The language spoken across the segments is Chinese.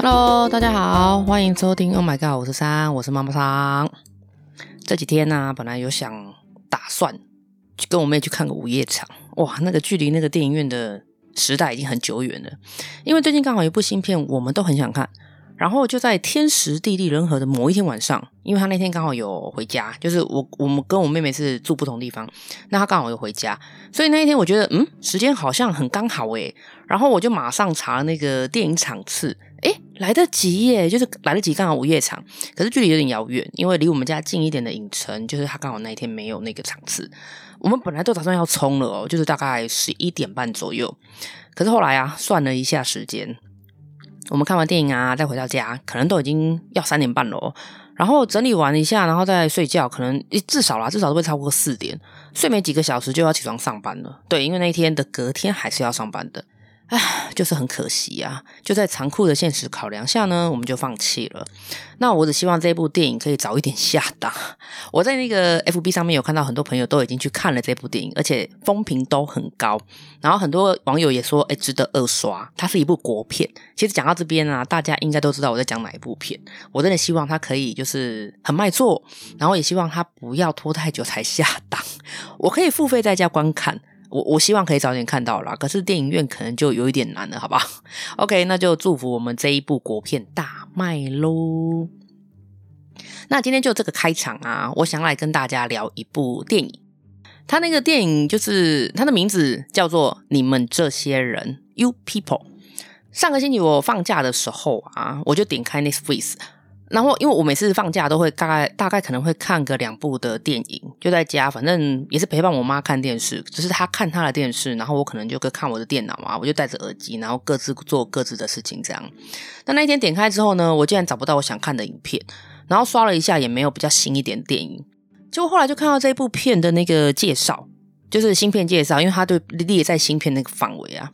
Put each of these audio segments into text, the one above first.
Hello，大家好，欢迎收听。Oh my god，我是三，我是妈妈桑。这几天呢、本来有想打算去跟我妹去看个午夜场，哇，那个距离那个电影院的时代已经很久远了。因为最近刚好有一部新片，我们都很想看。然后就在天时地利人和的某一天晚上，因为他那天刚好有回家，就是我我们跟我妹妹是住不同地方，那他刚好有回家，所以那一天我觉得嗯，时间好像很刚好诶。然后我就马上查那个电影场次，来得及耶，就是来得及刚好午夜场，可是距离有点遥远，因为离我们家近一点的影城，就是他刚好那一天没有那个场次。我们本来都打算要冲了哦，就是大概十一点半左右，可是后来啊，算了一下时间。我们看完电影啊，再回到家，可能都已经要三点半了哦。然后整理完一下，然后再睡觉，可能至少啦，至少都会超过四点。睡没几个小时就要起床上班了。对，因为那一天的隔天还是要上班的。唉，就是很可惜啊！就在残酷的现实考量下呢，我们就放弃了。那我只希望这部电影可以早一点下档。我在那个 FB 上面有看到很多朋友都已经去看了这部电影，而且风评都很高。然后很多网友也说，诶，值得二刷。它是一部国片。其实讲到这边啊，大家应该都知道我在讲哪一部片。我真的希望它可以就是很卖座，然后也希望它不要拖太久才下档。我可以付费在家观看。我我希望可以早点看到啦，可是电影院可能就有一点难了，好吧？OK，那就祝福我们这一部国片大卖喽。那今天就这个开场啊，我想来跟大家聊一部电影。它那个电影就是它的名字叫做《你们这些人》，You People。上个星期我放假的时候啊，我就点开 Netflix。然后，因为我每次放假都会大概大概可能会看个两部的电影，就在家，反正也是陪伴我妈看电视，只是她看她的电视，然后我可能就看我的电脑啊，我就戴着耳机，然后各自做各自的事情这样。但那一天点开之后呢，我竟然找不到我想看的影片，然后刷了一下也没有比较新一点的电影，结果后来就看到这部片的那个介绍，就是新片介绍，因为它对列在新片那个范围啊，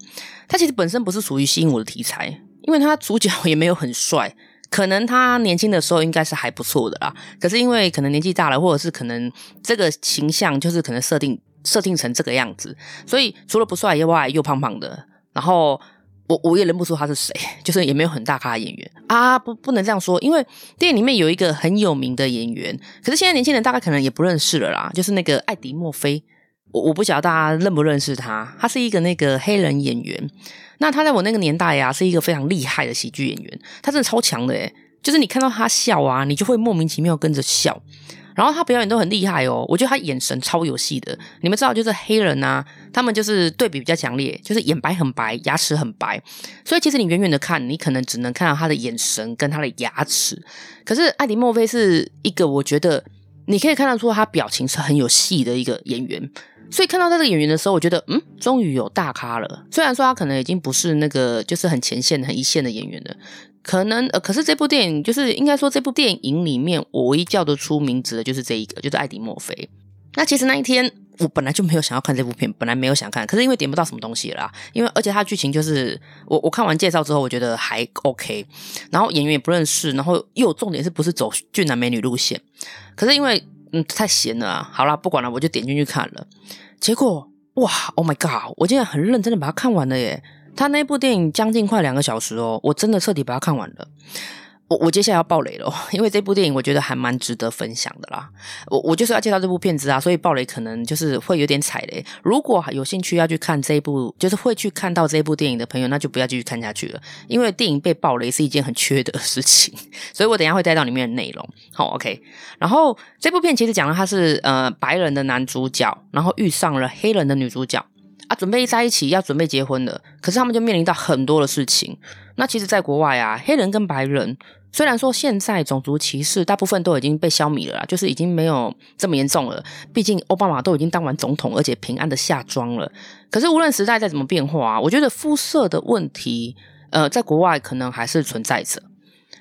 它其实本身不是属于吸引我的题材，因为它主角也没有很帅。可能他年轻的时候应该是还不错的啦，可是因为可能年纪大了，或者是可能这个形象就是可能设定设定成这个样子，所以除了不帅以外又胖胖的，然后我我也认不出他是谁，就是也没有很大咖的演员啊，不不能这样说，因为电影里面有一个很有名的演员，可是现在年轻人大概可能也不认识了啦，就是那个艾迪墨菲。我我不晓得大家认不认识他，他是一个那个黑人演员。那他在我那个年代呀、是一个非常厉害的喜剧演员，他真的超强的诶，就是你看到他笑啊，你就会莫名其妙跟着笑。然后他表演都很厉害哦，我觉得他眼神超有戏的。你们知道，就是黑人啊，他们就是对比比较强烈，就是眼白很白，牙齿很白，所以其实你远远的看，你可能只能看到他的眼神跟他的牙齿。可是艾迪·墨菲是一个，我觉得你可以看得出他表情是很有戏的一个演员。所以看到这个演员的时候，我觉得，嗯，终于有大咖了。虽然说他可能已经不是那个就是很前线、很一线的演员了，可能呃，可是这部电影就是应该说这部电影里面，我唯一叫得出名字的就是这一个，就是艾迪·墨菲。那其实那一天我本来就没有想要看这部片，本来没有想看，可是因为点不到什么东西啦，因为而且它剧情就是我我看完介绍之后，我觉得还 OK，然后演员也不认识，然后又重点是不是走俊男美女路线，可是因为。嗯，太闲了！好啦，不管了，我就点进去看了。结果哇，Oh my god！我竟然很认真的把它看完了耶！他那部电影将近快两个小时哦，我真的彻底把它看完了。我我接下来要爆雷了，因为这部电影我觉得还蛮值得分享的啦。我我就是要介绍这部片子啊，所以爆雷可能就是会有点踩雷。如果有兴趣要去看这一部，就是会去看到这部电影的朋友，那就不要继续看下去了，因为电影被爆雷是一件很缺德的事情。所以我等下会带到里面的内容。好，OK。然后这部片其实讲的他是呃白人的男主角，然后遇上了黑人的女主角啊，准备在一起要准备结婚了，可是他们就面临到很多的事情。那其实，在国外啊，黑人跟白人虽然说现在种族歧视大部分都已经被消弭了啦，就是已经没有这么严重了。毕竟奥巴马都已经当完总统，而且平安的下庄了。可是无论时代再怎么变化啊，我觉得肤色的问题，呃，在国外可能还是存在着。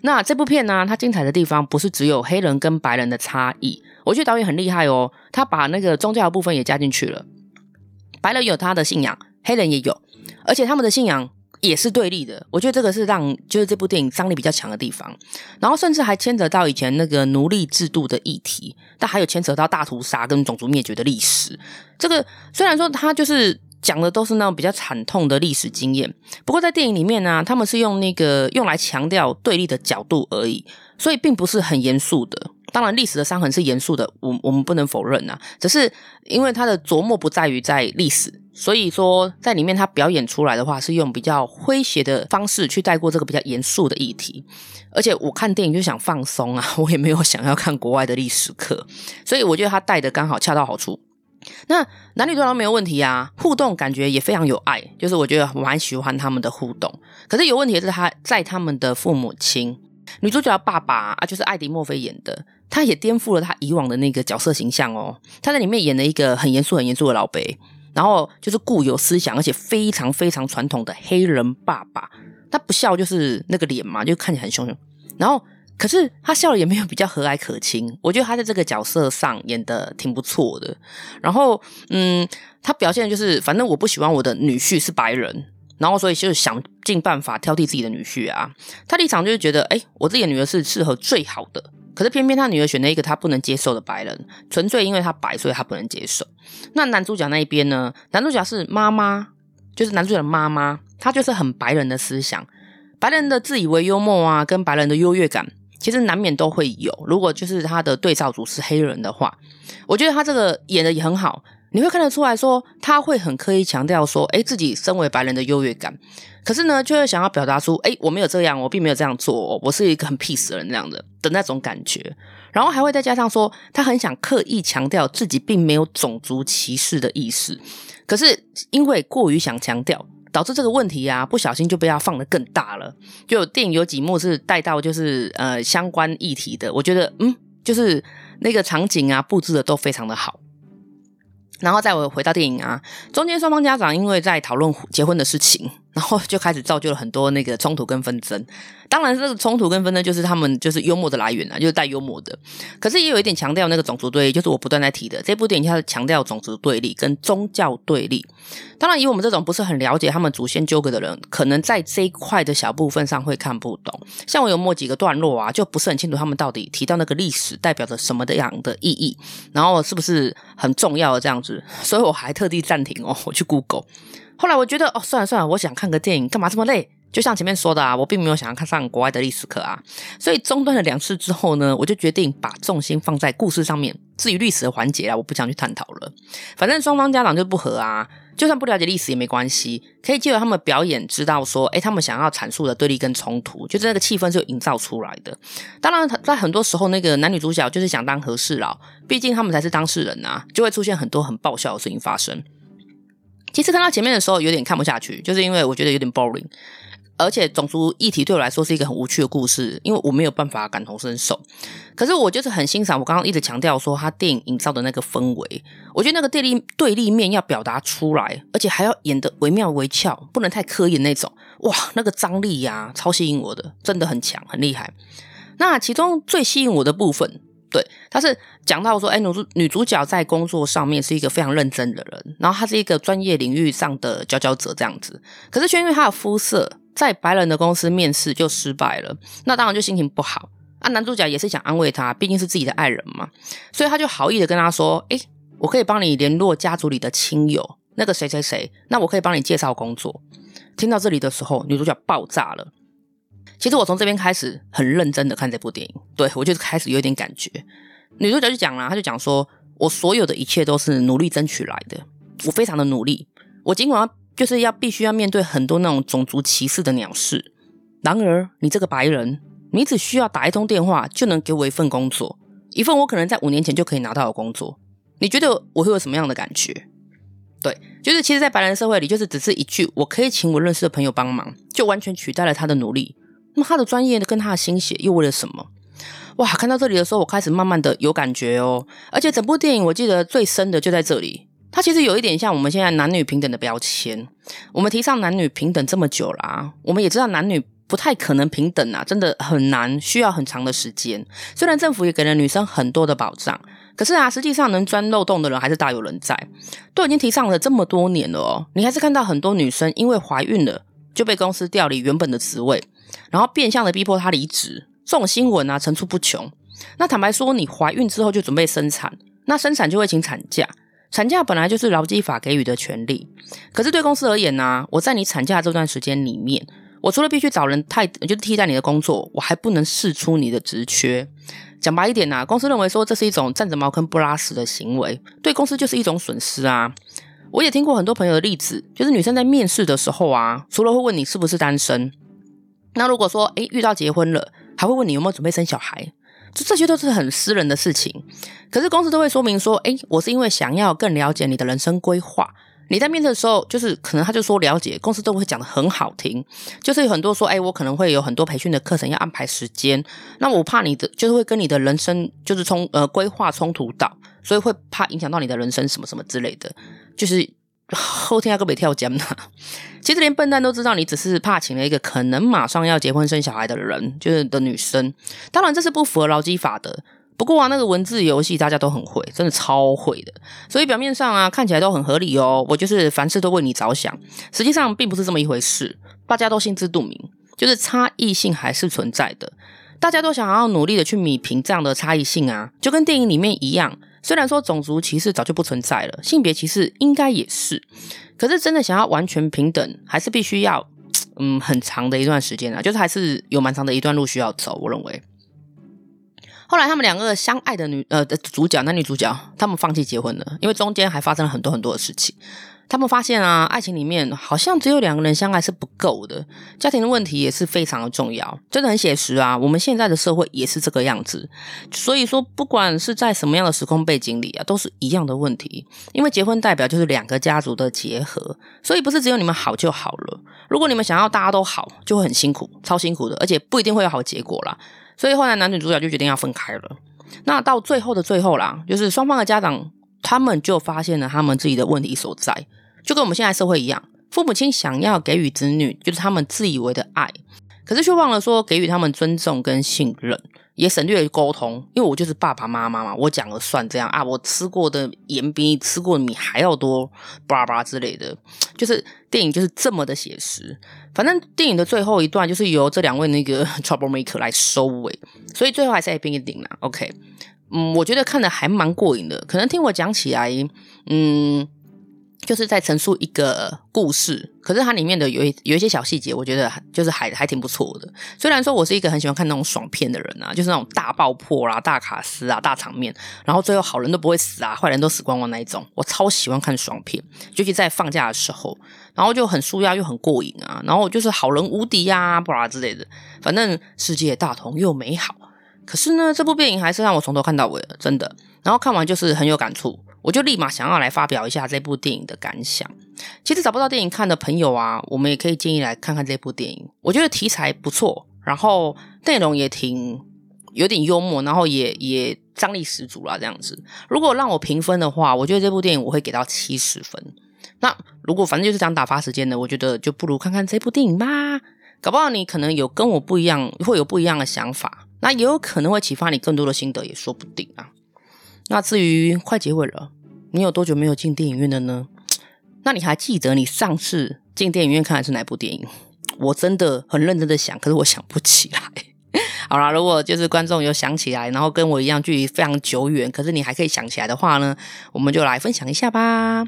那这部片呢，它精彩的地方不是只有黑人跟白人的差异，我觉得导演很厉害哦，他把那个宗教的部分也加进去了。白人有他的信仰，黑人也有，而且他们的信仰。也是对立的，我觉得这个是让就是这部电影张力比较强的地方，然后甚至还牵扯到以前那个奴隶制度的议题，但还有牵扯到大屠杀跟种族灭绝的历史。这个虽然说它就是讲的都是那种比较惨痛的历史经验。不过在电影里面呢、他们是用那个用来强调对立的角度而已，所以并不是很严肃的。当然，历史的伤痕是严肃的，我我们不能否认呐。只是因为他的琢磨不在于在历史，所以说在里面他表演出来的话，是用比较诙谐的方式去带过这个比较严肃的议题。而且我看电影就想放松啊，我也没有想要看国外的历史课，所以我觉得他带的刚好恰到好处。那男女对都没有问题啊，互动感觉也非常有爱，就是我觉得蛮喜欢他们的互动。可是有问题的是他在他们的父母亲，女主角的爸爸啊，就是艾迪墨菲演的。他也颠覆了他以往的那个角色形象哦。他在里面演了一个很严肃、很严肃的老伯，然后就是固有思想，而且非常非常传统的黑人爸爸。他不笑就是那个脸嘛，就看起来很凶凶。然后，可是他笑了也没有比较和蔼可亲。我觉得他在这个角色上演的挺不错的。然后，嗯，他表现就是，反正我不喜欢我的女婿是白人，然后所以就想尽办法挑剔自己的女婿啊。他立场就是觉得，哎，我自己的女儿是适合最好的。可是偏偏他女儿选了一个他不能接受的白人，纯粹因为他白，所以他不能接受。那男主角那一边呢？男主角是妈妈，就是男主角的妈妈，他就是很白人的思想，白人的自以为幽默啊，跟白人的优越感，其实难免都会有。如果就是他的对照组是黑人的话，我觉得他这个演的也很好。你会看得出来说，他会很刻意强调说，诶，自己身为白人的优越感，可是呢，就会想要表达出，诶，我没有这样，我并没有这样做，我是一个很 peace 的人那样的的那种感觉，然后还会再加上说，他很想刻意强调自己并没有种族歧视的意思，可是因为过于想强调，导致这个问题啊，不小心就被他放得更大了。就电影有几幕是带到就是呃相关议题的，我觉得嗯，就是那个场景啊布置的都非常的好。然后再我回到电影啊，中间双方家长因为在讨论结婚的事情，然后就开始造就了很多那个冲突跟纷争。当然，这个冲突跟纷争就是他们就是幽默的来源啊，就是带幽默的。可是也有一点强调那个种族对立，就是我不断在提的这部电影，它是强调种族对立跟宗教对立。当然，以我们这种不是很了解他们祖先纠葛的人，可能在这一块的小部分上会看不懂。像我有某几个段落啊，就不是很清楚他们到底提到那个历史代表着什么的样的意义，然后是不是很重要的这样子。所以我还特地暂停哦，我去 Google。后来我觉得哦，算了算了，我想看个电影，干嘛这么累？就像前面说的啊，我并没有想要看上国外的历史课啊，所以中断了两次之后呢，我就决定把重心放在故事上面。至于历史的环节啊，我不想去探讨了。反正双方家长就不合啊，就算不了解历史也没关系，可以借由他们表演知道说，诶，他们想要阐述的对立跟冲突，就是那个气氛是有营造出来的。当然，在很多时候，那个男女主角就是想当和事佬，毕竟他们才是当事人啊，就会出现很多很爆笑的事情发生。其实看到前面的时候有点看不下去，就是因为我觉得有点 boring。而且种族议题对我来说是一个很无趣的故事，因为我没有办法感同身受。可是我就是很欣赏我刚刚一直强调说他电影营造的那个氛围，我觉得那个对立对立面要表达出来，而且还要演得惟妙惟肖，不能太刻意那种。哇，那个张力呀，超吸引我的，真的很强，很厉害。那其中最吸引我的部分，对，他是讲到说，哎，女主女主角在工作上面是一个非常认真的人，然后她是一个专业领域上的佼佼者这样子，可是却因为她的肤色。在白人的公司面试就失败了，那当然就心情不好啊。男主角也是想安慰她，毕竟是自己的爱人嘛，所以他就好意的跟他说：“诶，我可以帮你联络家族里的亲友，那个谁谁谁，那我可以帮你介绍工作。”听到这里的时候，女主角爆炸了。其实我从这边开始很认真的看这部电影，对，我就开始有点感觉。女主角就讲了，她就讲说：“我所有的一切都是努力争取来的，我非常的努力，我尽管要。”就是要必须要面对很多那种种族歧视的鸟事。然而，你这个白人，你只需要打一通电话就能给我一份工作，一份我可能在五年前就可以拿到的工作。你觉得我会有什么样的感觉？对，就是其实，在白人社会里，就是只是一句“我可以请我认识的朋友帮忙”，就完全取代了他的努力。那么，他的专业，跟他的心血又为了什么？哇！看到这里的时候，我开始慢慢的有感觉哦。而且，整部电影我记得最深的就在这里。它其实有一点像我们现在男女平等的标签。我们提倡男女平等这么久啦，我们也知道男女不太可能平等啊，真的很难，需要很长的时间。虽然政府也给了女生很多的保障，可是啊，实际上能钻漏洞的人还是大有人在。都已经提倡了这么多年了哦，你还是看到很多女生因为怀孕了就被公司调离原本的职位，然后变相的逼迫她离职。这种新闻啊层出不穷。那坦白说，你怀孕之后就准备生产，那生产就会请产假。产假本来就是劳基法给予的权利，可是对公司而言呢、我在你产假这段时间里面，我除了必须找人替，就是替代你的工作，我还不能释出你的职缺。讲白一点呐、啊，公司认为说这是一种占着茅坑不拉屎的行为，对公司就是一种损失啊。我也听过很多朋友的例子，就是女生在面试的时候啊，除了会问你是不是单身，那如果说诶遇到结婚了，还会问你有没有准备生小孩。这这些都是很私人的事情，可是公司都会说明说，诶，我是因为想要更了解你的人生规划。你在面试的时候，就是可能他就说了解，公司都会讲得很好听，就是有很多说，诶，我可能会有很多培训的课程要安排时间，那我怕你的就是会跟你的人生就是冲呃规划冲突到，所以会怕影响到你的人生什么什么之类的，就是。后天要个北跳江呢？其实连笨蛋都知道，你只是怕请了一个可能马上要结婚生小孩的人，就是的女生。当然这是不符合劳基法的。不过啊，那个文字游戏大家都很会，真的超会的。所以表面上啊看起来都很合理哦，我就是凡事都为你着想。实际上并不是这么一回事，大家都心知肚明，就是差异性还是存在的。大家都想要努力的去弥平这样的差异性啊，就跟电影里面一样。虽然说种族歧视早就不存在了，性别歧视应该也是，可是真的想要完全平等，还是必须要嗯很长的一段时间啊，就是还是有蛮长的一段路需要走。我认为，后来他们两个相爱的女呃主角男女主角，他们放弃结婚了，因为中间还发生了很多很多的事情。他们发现啊，爱情里面好像只有两个人相爱是不够的，家庭的问题也是非常的重要，真的很写实啊。我们现在的社会也是这个样子，所以说不管是在什么样的时空背景里啊，都是一样的问题。因为结婚代表就是两个家族的结合，所以不是只有你们好就好了。如果你们想要大家都好，就会很辛苦，超辛苦的，而且不一定会有好结果啦。所以后来男女主角就决定要分开了。那到最后的最后啦，就是双方的家长。他们就发现了他们自己的问题所在，就跟我们现在社会一样，父母亲想要给予子女就是他们自以为的爱，可是却忘了说给予他们尊重跟信任，也省略沟通。因为我就是爸爸妈妈嘛，我讲了算这样啊，我吃过的盐比你吃过的米还要多，巴拉巴拉之类的，就是电影就是这么的写实。反正电影的最后一段就是由这两位那个 trouble maker 来收尾，所以最后还是 happy ending 啦。OK。嗯，我觉得看的还蛮过瘾的。可能听我讲起来，嗯，就是在陈述一个故事。可是它里面的有一有一些小细节，我觉得就是还还挺不错的。虽然说我是一个很喜欢看那种爽片的人啊，就是那种大爆破啦、大卡司啊、大场面，然后最后好人都不会死啊，坏人都死光光那一种，我超喜欢看爽片。尤其在放假的时候，然后就很舒压又很过瘾啊，然后就是好人无敌呀、啊，不啦之类的，反正世界大同又美好。可是呢，这部电影还是让我从头看到尾了，真的。然后看完就是很有感触，我就立马想要来发表一下这部电影的感想。其实找不到电影看的朋友啊，我们也可以建议来看看这部电影。我觉得题材不错，然后内容也挺有点幽默，然后也也张力十足啦。这样子。如果让我评分的话，我觉得这部电影我会给到七十分。那如果反正就是想打发时间的，我觉得就不如看看这部电影吧。搞不好你可能有跟我不一样，会有不一样的想法。那也有可能会启发你更多的心得，也说不定啊。那至于快结尾了，你有多久没有进电影院了呢？那你还记得你上次进电影院看的是哪部电影？我真的很认真的想，可是我想不起来。好啦，如果就是观众有想起来，然后跟我一样距离非常久远，可是你还可以想起来的话呢，我们就来分享一下吧。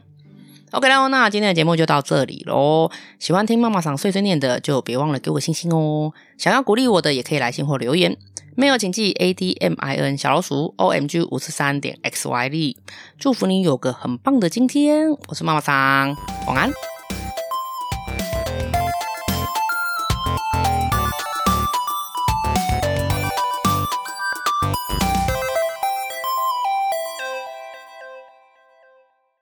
OK 喽，那今天的节目就到这里喽。喜欢听妈妈桑碎碎念的，就别忘了给我星星哦。想要鼓励我的，也可以来信或留言。没有，请记 A D M I N 小老鼠 O M G 五四三点 X Y Z。祝福你有个很棒的今天，我是妈妈桑，晚安。